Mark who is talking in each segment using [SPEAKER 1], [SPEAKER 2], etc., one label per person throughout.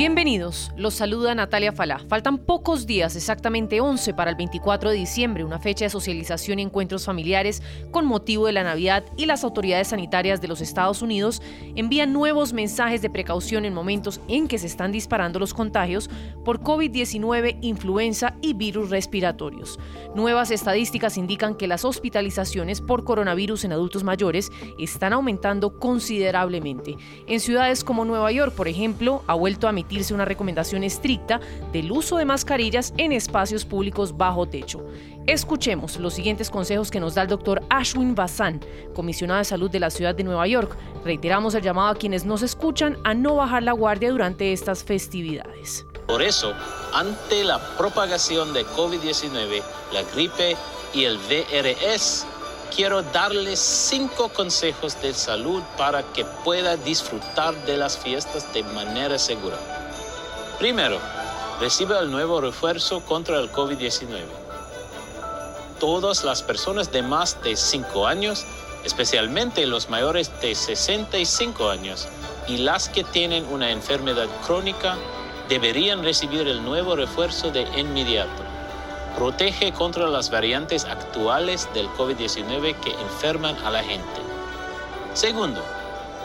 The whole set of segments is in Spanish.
[SPEAKER 1] Bienvenidos, los saluda Natalia Falá. Faltan pocos días, exactamente 11 para el 24 de diciembre, una fecha de socialización y encuentros familiares con motivo de la Navidad y las autoridades sanitarias de los Estados Unidos envían nuevos mensajes de precaución en momentos en que se están disparando los contagios por COVID-19, influenza y virus respiratorios. Nuevas estadísticas indican que las hospitalizaciones por coronavirus en adultos mayores están aumentando considerablemente. En ciudades como Nueva York, por ejemplo, ha vuelto a una recomendación estricta del uso de mascarillas en espacios públicos bajo techo. Escuchemos los siguientes consejos que nos da el doctor Ashwin Basan, comisionado de salud de la ciudad de Nueva York. Reiteramos el llamado a quienes nos escuchan a no bajar la guardia durante estas festividades.
[SPEAKER 2] Por eso, ante la propagación de COVID-19, la gripe y el VRS, quiero darles cinco consejos de salud para que pueda disfrutar de las fiestas de manera segura. Primero, recibe el nuevo refuerzo contra el COVID-19. Todas las personas de más de 5 años, especialmente los mayores de 65 años y las que tienen una enfermedad crónica, deberían recibir el nuevo refuerzo de inmediato. Protege contra las variantes actuales del COVID-19 que enferman a la gente. Segundo,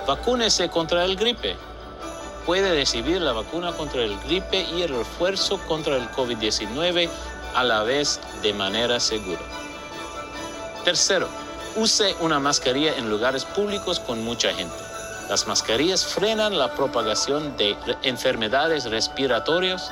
[SPEAKER 2] vacúnese contra el gripe puede recibir la vacuna contra el gripe y el refuerzo contra el COVID-19 a la vez de manera segura. Tercero, use una mascarilla en lugares públicos con mucha gente. Las mascarillas frenan la propagación de enfermedades respiratorias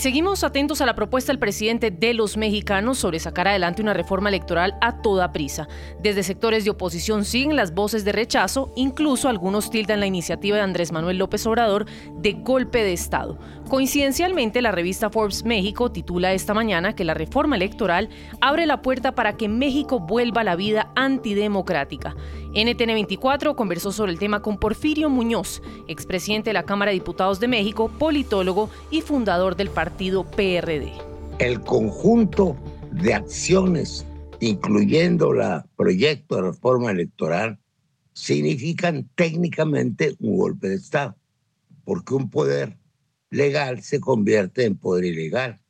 [SPEAKER 1] Seguimos atentos a la propuesta del presidente de los mexicanos sobre sacar adelante una reforma electoral a toda prisa. Desde sectores de oposición siguen las voces de rechazo, incluso algunos tildan la iniciativa de Andrés Manuel López Obrador de golpe de Estado. Coincidencialmente, la revista Forbes México titula esta mañana que la reforma electoral abre la puerta para que México vuelva a la vida antidemocrática. NTN 24 conversó sobre el tema con Porfirio Muñoz, expresidente de la Cámara de Diputados de México, politólogo y fundador del partido PRD.
[SPEAKER 3] El conjunto de acciones, incluyendo el proyecto de reforma electoral, significan técnicamente un golpe de Estado, porque un poder legal se convierte en poder ilegal.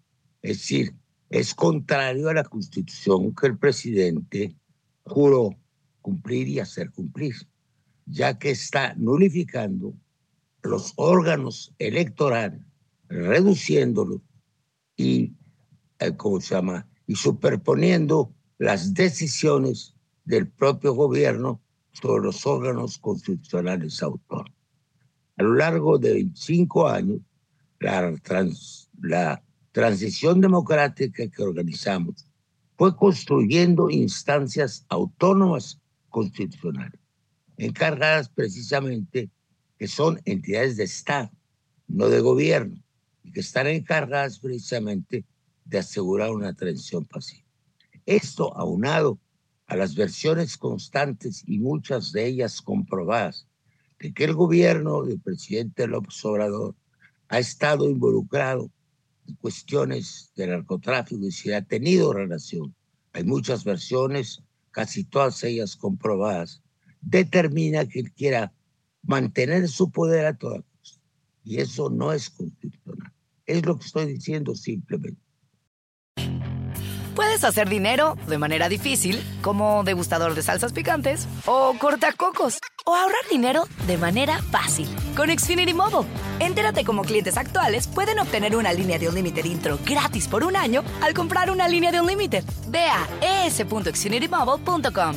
[SPEAKER 3] Es decir, es contrario a la constitución que el presidente juró cumplir y hacer cumplir, ya que está nulificando los órganos electorales, reduciéndolos y, eh, ¿cómo se llama? Y superponiendo las decisiones del propio gobierno sobre los órganos constitucionales autónomos. A lo largo de 25 años, la, la transición democrática que organizamos fue construyendo instancias autónomas constitucionales, encargadas precisamente que son entidades de Estado, no de gobierno, y que están encargadas precisamente de asegurar una transición pacífica. Esto aunado a las versiones constantes y muchas de ellas comprobadas de que el gobierno del presidente López Obrador ha estado involucrado en cuestiones de narcotráfico y si ha tenido relación. Hay muchas versiones, casi todas ellas comprobadas. Determina que él quiera mantener su poder a toda costa. Y eso no es constitucional. Es lo que estoy diciendo simplemente.
[SPEAKER 4] Puedes hacer dinero de manera difícil, como degustador de salsas picantes, o cortacocos, o ahorrar dinero de manera fácil con Xfinity Mobile. Entérate cómo clientes actuales pueden obtener una línea de Unlimited intro gratis por un año al comprar una línea de Unlimited. Ve a es.xfinitymobile.com.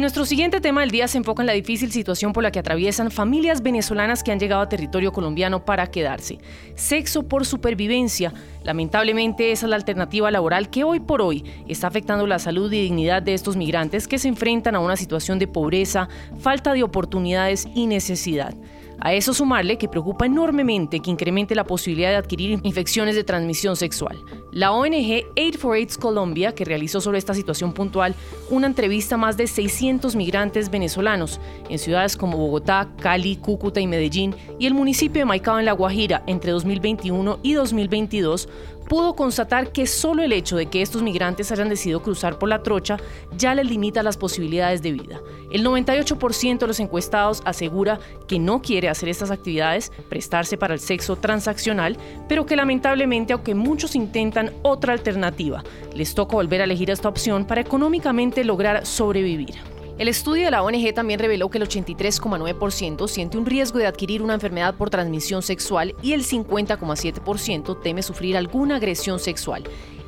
[SPEAKER 1] Nuestro siguiente tema del día se enfoca en la difícil situación por la que atraviesan familias venezolanas que han llegado a territorio colombiano para quedarse. Sexo por supervivencia. Lamentablemente esa es la alternativa laboral que hoy por hoy está afectando la salud y dignidad de estos migrantes que se enfrentan a una situación de pobreza, falta de oportunidades y necesidad. A eso sumarle que preocupa enormemente que incremente la posibilidad de adquirir infecciones de transmisión sexual. La ONG Aid for AIDS Colombia, que realizó sobre esta situación puntual una entrevista a más de 600 migrantes venezolanos en ciudades como Bogotá, Cali, Cúcuta y Medellín y el municipio de Maicao en La Guajira entre 2021 y 2022, pudo constatar que solo el hecho de que estos migrantes hayan decidido cruzar por la trocha ya les limita las posibilidades de vida. El 98% de los encuestados asegura que no quiere hacer estas actividades, prestarse para el sexo transaccional, pero que lamentablemente, aunque muchos intentan otra alternativa, les toca volver a elegir esta opción para económicamente lograr sobrevivir. El estudio de la ONG también reveló que el 83,9% siente un riesgo de adquirir una enfermedad por transmisión sexual y el 50,7% teme sufrir alguna agresión sexual.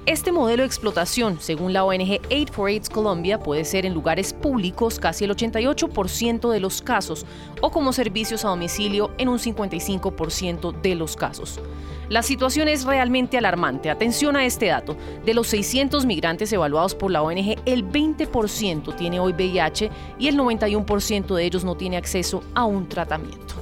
[SPEAKER 1] Este modelo de explotación, según la ONG Aid for AIDS Colombia, puede ser en lugares públicos casi el 88% de los casos o como servicios a domicilio en un 55% de los casos. La situación es realmente alarmante. Atención a este dato. De los 600 migrantes evaluados por la ONG, el 20% tiene hoy VIH y el 91% de ellos no tiene acceso a un tratamiento.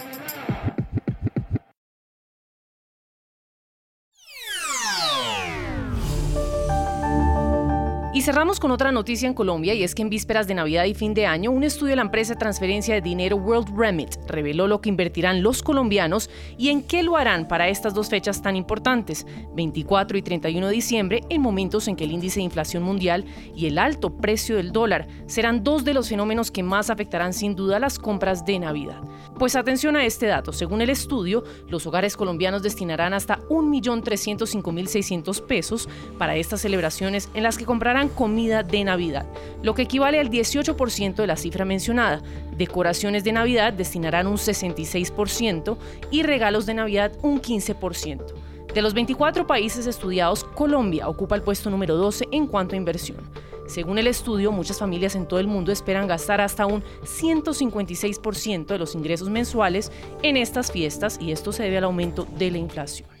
[SPEAKER 1] Y cerramos con otra noticia en Colombia y es que en vísperas de Navidad y fin de año, un estudio de la empresa de transferencia de dinero World Remit reveló lo que invertirán los colombianos y en qué lo harán para estas dos fechas tan importantes, 24 y 31 de diciembre, en momentos en que el índice de inflación mundial y el alto precio del dólar serán dos de los fenómenos que más afectarán sin duda las compras de Navidad. Pues atención a este dato, según el estudio, los hogares colombianos destinarán hasta 1.305.600 pesos para estas celebraciones en las que comprarán comida de Navidad, lo que equivale al 18% de la cifra mencionada. Decoraciones de Navidad destinarán un 66% y regalos de Navidad un 15%. De los 24 países estudiados, Colombia ocupa el puesto número 12 en cuanto a inversión. Según el estudio, muchas familias en todo el mundo esperan gastar hasta un 156% de los ingresos mensuales en estas fiestas y esto se debe al aumento de la inflación.